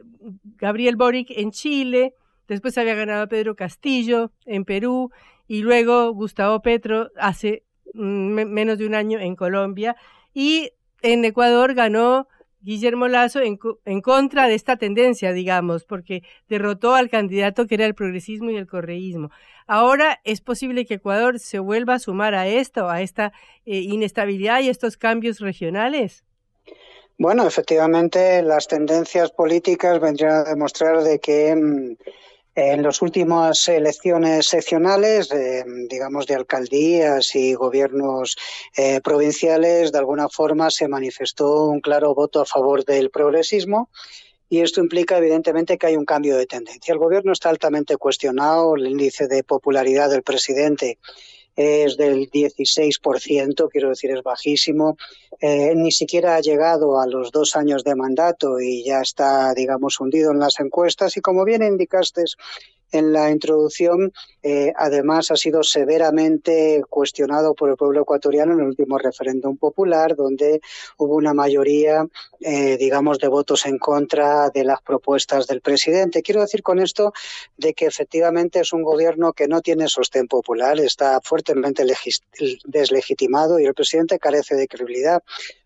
Gabriel Boric en Chile, después había ganado Pedro Castillo en Perú y luego Gustavo Petro hace mm, menos de un año en Colombia y en Ecuador ganó Guillermo Lazo en, contra de esta tendencia, digamos, porque derrotó al candidato que era el progresismo y el correísmo. Ahora es posible que Ecuador se vuelva a sumar a esto, a esta eh, inestabilidad y estos cambios regionales. Bueno, efectivamente, las tendencias políticas vendrían a demostrar de que mm, en las últimas elecciones seccionales, digamos, de alcaldías y gobiernos eh, provinciales, de alguna forma se manifestó un claro voto a favor del progresismo y esto implica evidentemente que hay un cambio de tendencia. El gobierno está altamente cuestionado, el índice de popularidad del presidente es del 16%, quiero decir, es bajísimo. Eh, ni siquiera ha llegado a los dos años de mandato y ya está, digamos, hundido en las encuestas. Y como bien indicaste, en la introducción, eh, además ha sido severamente cuestionado por el pueblo ecuatoriano en el último referéndum popular, donde hubo una mayoría, eh, digamos, de votos en contra de las propuestas del presidente. Quiero decir con esto de que efectivamente es un gobierno que no tiene sostén popular, está fuertemente deslegitimado y el presidente carece de credibilidad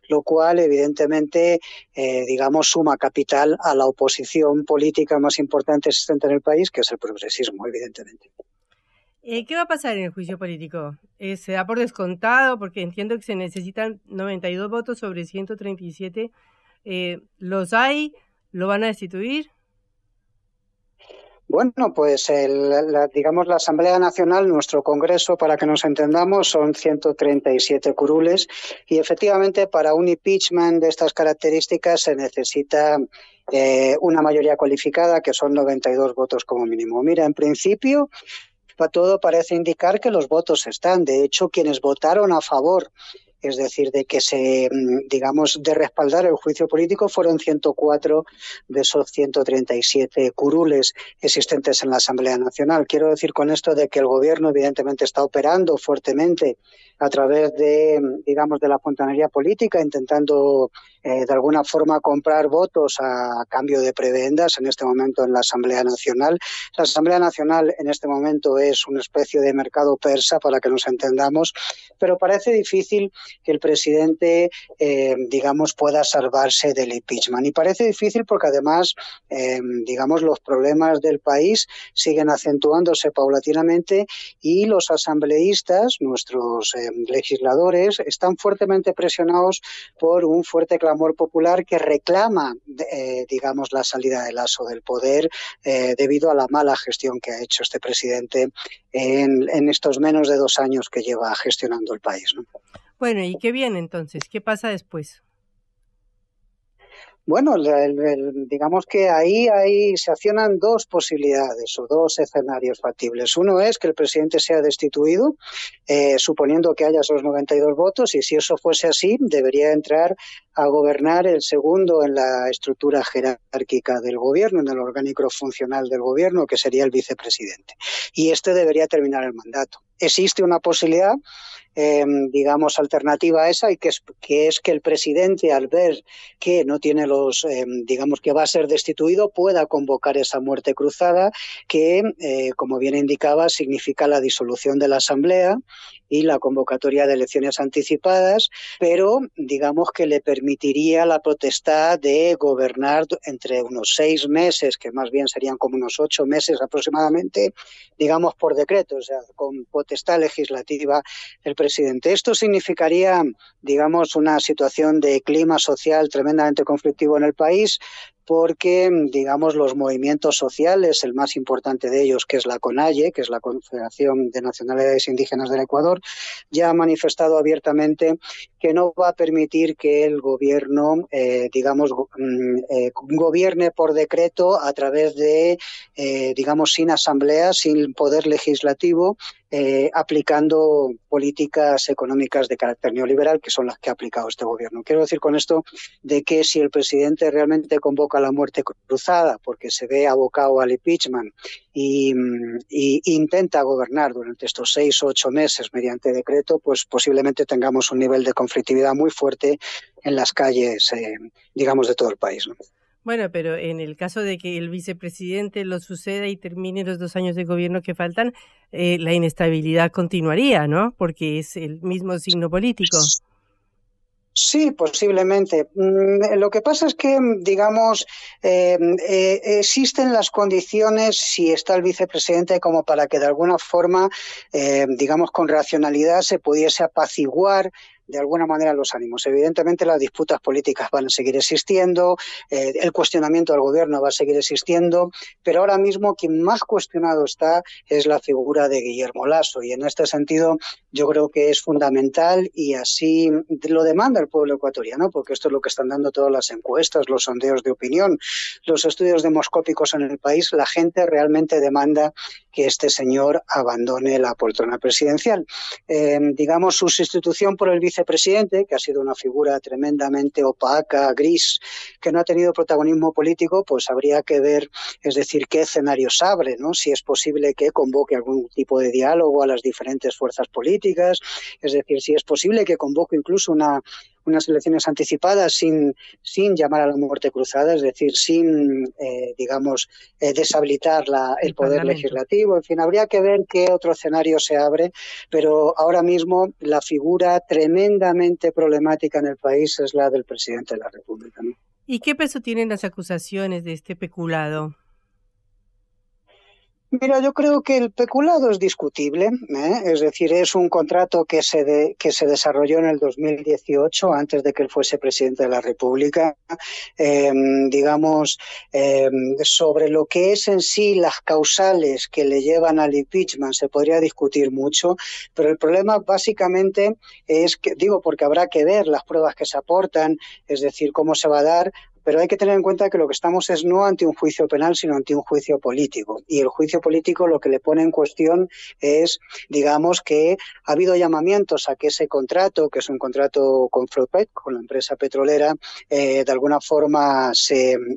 lo cual evidentemente, eh, digamos, suma capital a la oposición política más importante existente en el país, que es el progresismo, evidentemente. Eh, ¿Qué va a pasar en el juicio político? Eh, ¿Se da por descontado? Porque entiendo que se necesitan 92 votos sobre 137. ¿Los hay? ¿Lo van a destituir? Bueno, pues la, digamos la Asamblea Nacional, nuestro Congreso, para que nos entendamos, son 137 curules y efectivamente para un impeachment de estas características se necesita eh, una mayoría cualificada, que son 92 votos como mínimo. Mira, en principio todo parece indicar que los votos están. De hecho, quienes votaron a favor es decir, de que se, mm, digamos, de respaldar el juicio político fueron 104 de esos 137 curules existentes en la Asamblea Nacional. Quiero decir con esto de que el gobierno evidentemente está operando fuertemente a través de, digamos, de la fontanería política, intentando eh, de alguna forma comprar votos a cambio de prebendas en este momento en la Asamblea Nacional. La Asamblea Nacional en este momento es una especie de mercado persa, para que nos entendamos, pero parece difícil que el presidente, eh, digamos, pueda salvarse del impeachment. Y parece difícil porque además, eh, digamos, los problemas del país siguen acentuándose paulatinamente y los asambleístas, nuestros eh, legisladores, están fuertemente presionados por un fuerte clamor popular que reclama, digamos, la salida del aso del poder debido a la mala gestión que ha hecho este presidente en, en estos menos de dos años que lleva gestionando el país. ¿no? Bueno, ¿y qué viene entonces? ¿Qué pasa después? Bueno, digamos que ahí, ahí se accionan dos posibilidades o dos escenarios factibles. Uno es que el presidente sea destituido, eh, suponiendo que haya esos 92 votos, y si eso fuese así, debería entrar a gobernar el segundo en la estructura jerárquica del gobierno, en el orgánico funcional del gobierno, que sería el vicepresidente. Y este debería terminar el mandato. Existe una posibilidad em, digamos, alternativa a esa y que es, que es que el presidente, al ver que no tiene los, em, digamos, que va a ser destituido, pueda convocar esa muerte cruzada que, eh, como bien indicaba, significa la disolución de la Asamblea y la convocatoria de elecciones anticipadas, pero digamos que le permitiría la potestad de gobernar entre unos seis meses, que más bien serían como unos ocho meses aproximadamente, digamos por decreto, o sea, con potestad legislativa el presidente. Esto significaría, digamos, una situación de clima social tremendamente conflictivo en el país, porque, digamos, los movimientos sociales, el más importante de ellos, que es la CONAIE, que es la Confederación de Nacionalidades Indígenas del Ecuador, ya ha manifestado abiertamente que no va a permitir que el gobierno, eh, digamos, mm, eh, gobierne por decreto a través de, eh, digamos, sin asamblea, sin poder legislativo, eh, aplicando políticas económicas de carácter neoliberal, que son las que ha aplicado este gobierno. Quiero decir con esto de que si el presidente realmente convoca la muerte cruzada porque se ve abocado al impeachment y, y intenta gobernar durante estos seis o ocho meses mediante decreto, pues posiblemente tengamos un nivel de conflictividad muy fuerte en las calles, eh, digamos, de todo el país. Bueno, pero en el caso de que el vicepresidente lo suceda y termine los dos años de gobierno que faltan, eh, la inestabilidad continuaría, ¿no? Porque es el mismo signo político. Sí, posiblemente. Mm, lo que pasa es que, digamos, eh, eh, existen las condiciones, si está el vicepresidente, como para que de alguna forma, eh, digamos, con racionalidad se pudiese apaciguar de alguna manera los ánimos. Evidentemente las disputas políticas van a seguir existiendo, eh, el cuestionamiento al gobierno va a seguir existiendo, pero ahora mismo quien más cuestionado está es la figura de Guillermo Lasso y en este sentido yo creo que es fundamental y así lo demanda el pueblo ecuatoriano, porque esto es lo que están dando todas las encuestas, los sondeos de opinión, los estudios demoscópicos en el país, la gente realmente demanda que este señor abandone la poltrona presidencial. Eh, digamos, su sustitución por el vicepresidente, que ha sido una figura tremendamente opaca, gris, que no ha tenido protagonismo político, pues habría que ver, es decir, qué escenarios abre, ¿no? Si es posible que convoque algún tipo de diálogo a las diferentes fuerzas políticas, es decir, si es posible que convoque incluso una unas elecciones anticipadas sin, sin llamar a la muerte cruzada, es decir, sin, eh, digamos, eh, deshabilitar la, el, el poder parlamento. legislativo. En fin, habría que ver qué otro escenario se abre, pero ahora mismo la figura tremendamente problemática en el país es la del presidente de la República. ¿no? ¿Y qué peso tienen las acusaciones de este peculado? Mira, yo creo que el peculado es discutible, ¿eh? es decir, es un contrato que se, de, que se desarrolló en el 2018, antes de que él fuese presidente de la República, eh, digamos, eh, sobre lo que es en sí las causales que le llevan al impeachment, se podría discutir mucho, pero el problema básicamente es que, digo, porque habrá que ver las pruebas que se aportan, es decir, cómo se va a dar, pero hay que tener en cuenta que lo que estamos es no ante un juicio penal, sino ante un juicio político. Y el juicio político lo que le pone en cuestión es, digamos, que ha habido llamamientos a que ese contrato, que es un contrato con Flopet, con la empresa petrolera, eh, de alguna forma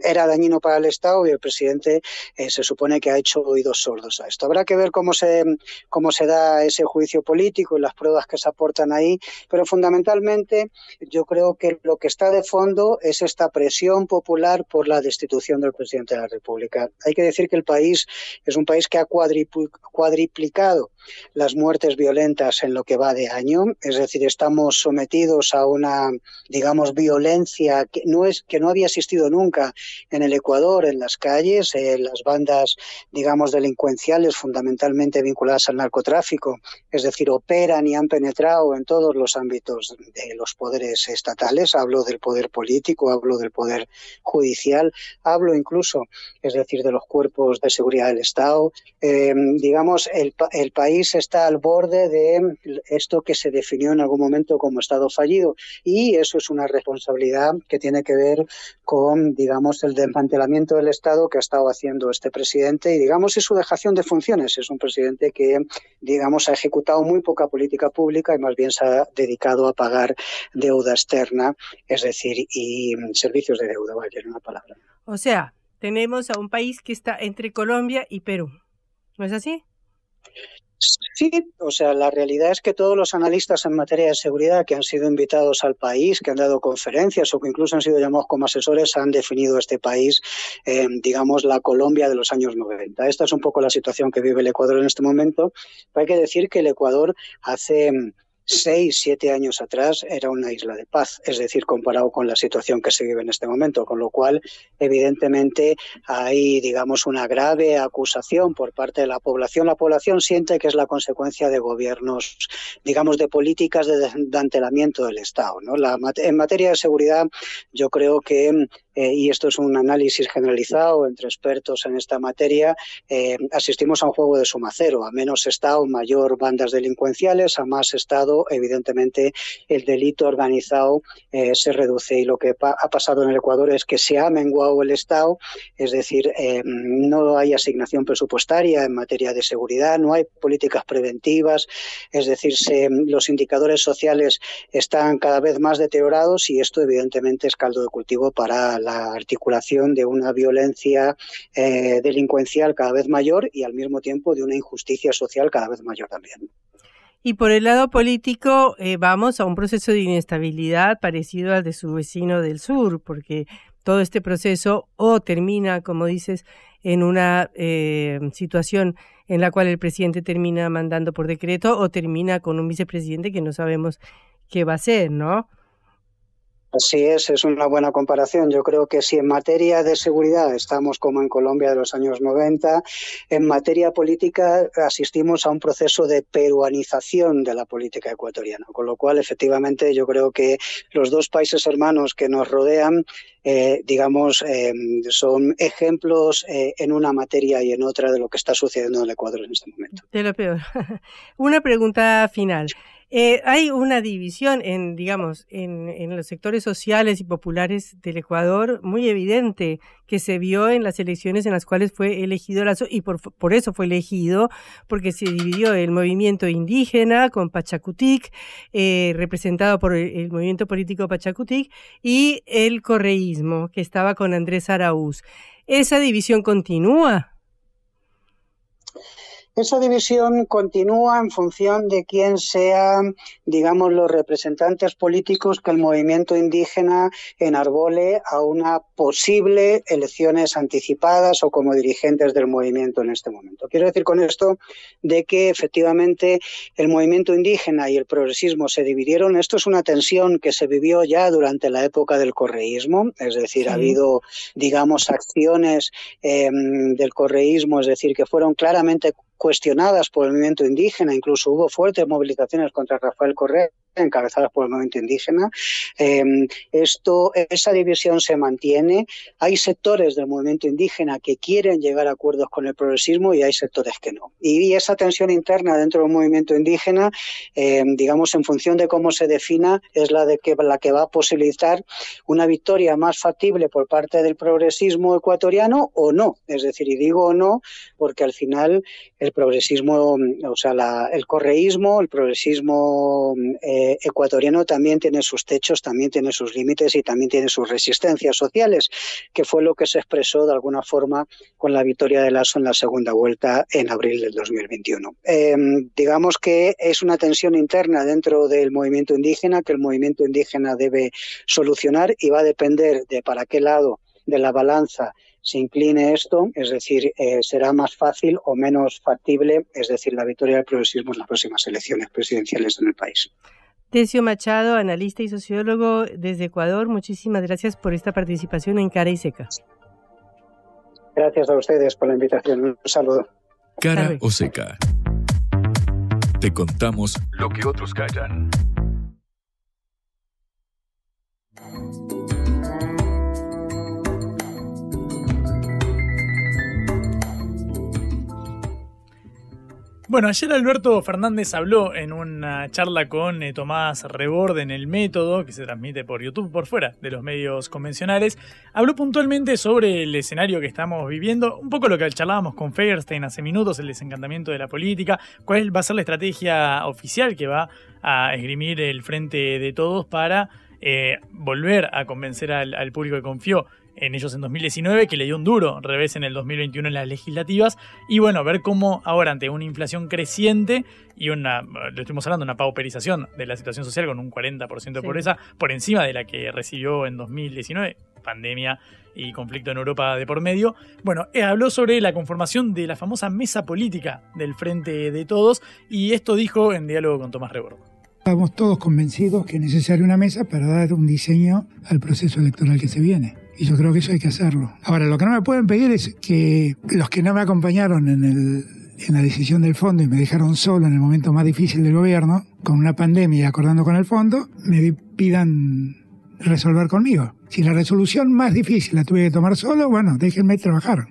era dañino para el Estado y el presidente eh, se supone que ha hecho oídos sordos a esto. Habrá que ver cómo se, cómo se da ese juicio político y las pruebas que se aportan ahí, pero fundamentalmente yo creo que lo que está de fondo es esta presión popular por la destitución del presidente de la República. Hay que decir que el país es un país que ha cuadriplicado las muertes violentas en lo que va de año, es decir, estamos sometidos a una, digamos, violencia que no es que no había existido nunca en el Ecuador, en las calles, eh, las bandas, digamos, delincuenciales fundamentalmente vinculadas al narcotráfico, es decir, operan y han penetrado en todos los ámbitos de los poderes estatales, hablo del poder político, hablo del poder judicial, hablo incluso, es decir, de los cuerpos de seguridad del Estado, eh, digamos, el, el país está al borde de esto que se definió en algún momento como Estado fallido y eso es una responsabilidad que tiene que ver con, digamos, el desmantelamiento del Estado que ha estado haciendo este presidente y, digamos, es su dejación de funciones. Es un presidente que, digamos, ha ejecutado muy poca política pública y más bien se ha dedicado a pagar deuda externa, es decir, y servicios de deuda, vaya, en una palabra. O sea, tenemos a un país que está entre Colombia y Perú. ¿No es así? Sí, o sea, la realidad es que todos los analistas en materia de seguridad que han sido invitados al país, que han dado conferencias o que incluso han sido llamados como asesores, han definido este país, eh, digamos, la Colombia de los años 90. Esta es un poco la situación que vive el Ecuador en este momento. hay que decir que el Ecuador hace seis, siete años atrás era una isla de paz, es decir, comparado con la situación que se vive en este momento, con lo cual, evidentemente, hay, digamos, una grave acusación por parte de la población. La población siente que es la consecuencia de gobiernos, digamos, de políticas de desmantelamiento del Estado. ¿no? La, en materia de seguridad, yo creo que eh, y esto es un análisis generalizado entre expertos en esta materia, eh, asistimos a un juego de suma cero. A menos Estado, mayor bandas delincuenciales, a más Estado, evidentemente el delito organizado eh, se reduce. Y lo que ha pasado en el Ecuador es que se ha menguado el Estado, es decir, no hay asignación presupuestaria en materia de seguridad, no hay políticas preventivas, es decir, los indicadores sociales están cada vez más deteriorados y esto evidentemente es caldo de cultivo para la la articulación de una violencia eh, delincuencial cada vez mayor y al mismo tiempo de una injusticia social cada vez mayor también. Y por el lado político, eh, vamos a un proceso de inestabilidad parecido al de su vecino del sur, porque todo este proceso o termina, como dices, en una eh, situación en la cual el presidente termina mandando por decreto o termina con un vicepresidente que no sabemos qué va a hacer, ¿no? Así es, es una buena comparación. Yo creo que si en materia de seguridad estamos como en Colombia de los años 90, en materia política asistimos a un proceso de peruanización de la política ecuatoriana, con lo cual efectivamente yo creo que los dos países hermanos que nos rodean, eh, digamos, eh, son ejemplos eh, en una materia y en otra de lo que está sucediendo en el Ecuador en este momento. De lo peor. una pregunta final. Eh, hay una división en, digamos, en, los sectores sociales y populares del Ecuador muy evidente que se vio en las elecciones en las cuales fue elegido Lazo y por, por eso fue elegido, porque se dividió el movimiento indígena con Pachacutic, eh, representado por el, el, movimiento político Pachacutic, y el correísmo, que estaba con Andrés Araúz. ¿Esa división continúa? Esa división continúa en función de quién sean, digamos, los representantes políticos que el movimiento indígena enarbole a una posible elecciones anticipadas o como dirigentes del movimiento en este momento. Quiero decir con esto de que efectivamente el movimiento indígena y el progresismo se dividieron. Esto es una tensión que se vivió ya durante la época del correísmo, es decir, sí. ha habido, digamos, acciones eh, del correísmo, es decir, que fueron claramente cuestionadas por el movimiento indígena, incluso hubo fuertes movilizaciones contra Rafael Correa encabezadas por el movimiento indígena. Eh, esto, esa división se mantiene. Hay sectores del movimiento indígena que quieren llegar a acuerdos con el progresismo y hay sectores que no. Y, esa tensión interna dentro del movimiento indígena, eh, digamos, en función de cómo se defina, es la, de que, la que va a posibilitar una victoria más factible por parte del progresismo ecuatoriano o no. Es decir, y digo o no, porque al final el progresismo, o sea, el correísmo, el progresismo eh, ecuatoriano también tiene sus techos, también tiene sus límites y también tiene sus resistencias sociales, que fue lo que se expresó de alguna forma con la victoria de Lasso en la segunda vuelta en abril del 2021. Eh, digamos que es una tensión interna dentro del movimiento indígena que el movimiento indígena debe solucionar y va a depender de para qué lado de la balanza se incline esto, es decir, eh, será más fácil o menos factible, es decir, la victoria del progresismo en las próximas elecciones presidenciales en el país. Tecio Machado, analista y sociólogo desde Ecuador, muchísimas gracias por esta participación en Cara y Seca. Gracias a ustedes por la invitación. Un saludo. Cara o Seca. Te contamos lo que otros callan. Bueno, ayer Alberto Fernández habló en una charla con eh, Tomás Reborde en el método, que se transmite por YouTube por fuera de los medios convencionales. Habló puntualmente sobre el escenario que estamos viviendo, un poco lo que charlábamos con Feierstein hace minutos, el desencantamiento de la política, cuál va a ser la estrategia oficial que va a esgrimir el frente de todos para eh, volver a convencer al público que confió en ellos en 2019, que le dio un duro revés en el 2021 en las legislativas. Y bueno, ver cómo ahora ante una inflación creciente y una, le estuvimos hablando, una pauperización de la situación social con un 40% de Sí. pobreza por encima de la que recibió en 2019, pandemia y conflicto en Europa de por medio. Bueno, eh, habló sobre la conformación de la famosa mesa política del Frente de Todos y esto dijo en diálogo con Tomás Rebordo. Estamos todos convencidos que es necesaria una mesa para dar un diseño al proceso electoral que se viene. Y yo creo que eso hay que hacerlo. Ahora, lo que no me pueden pedir es que los que no me acompañaron en, el, en la decisión del fondo y me dejaron solo en el momento más difícil del gobierno, con una pandemia y acordando con el fondo, me pidan resolver conmigo. Si la resolución más difícil la tuve que tomar solo, bueno, déjenme trabajar.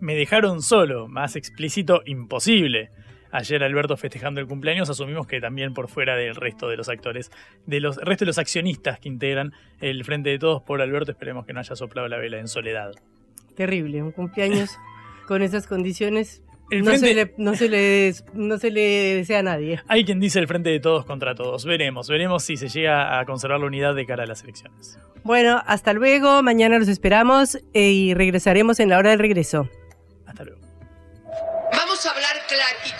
Me dejaron solo, más explícito, imposible. Ayer Alberto festejando el cumpleaños asumimos que también por fuera del resto de los actores, de los resto de los accionistas que integran el Frente de Todos por Alberto, esperemos que no haya soplado la vela en soledad. Terrible, un cumpleaños con esas condiciones. El no, frente- se le, no, se le, no se le desea a nadie. Hay quien dice el Frente de Todos contra Todos. Veremos, veremos si se llega a conservar la unidad de cara a las elecciones. Bueno, hasta luego. Mañana los esperamos eh, y regresaremos en la hora del regreso. Hasta luego. Vamos a hablar clarito.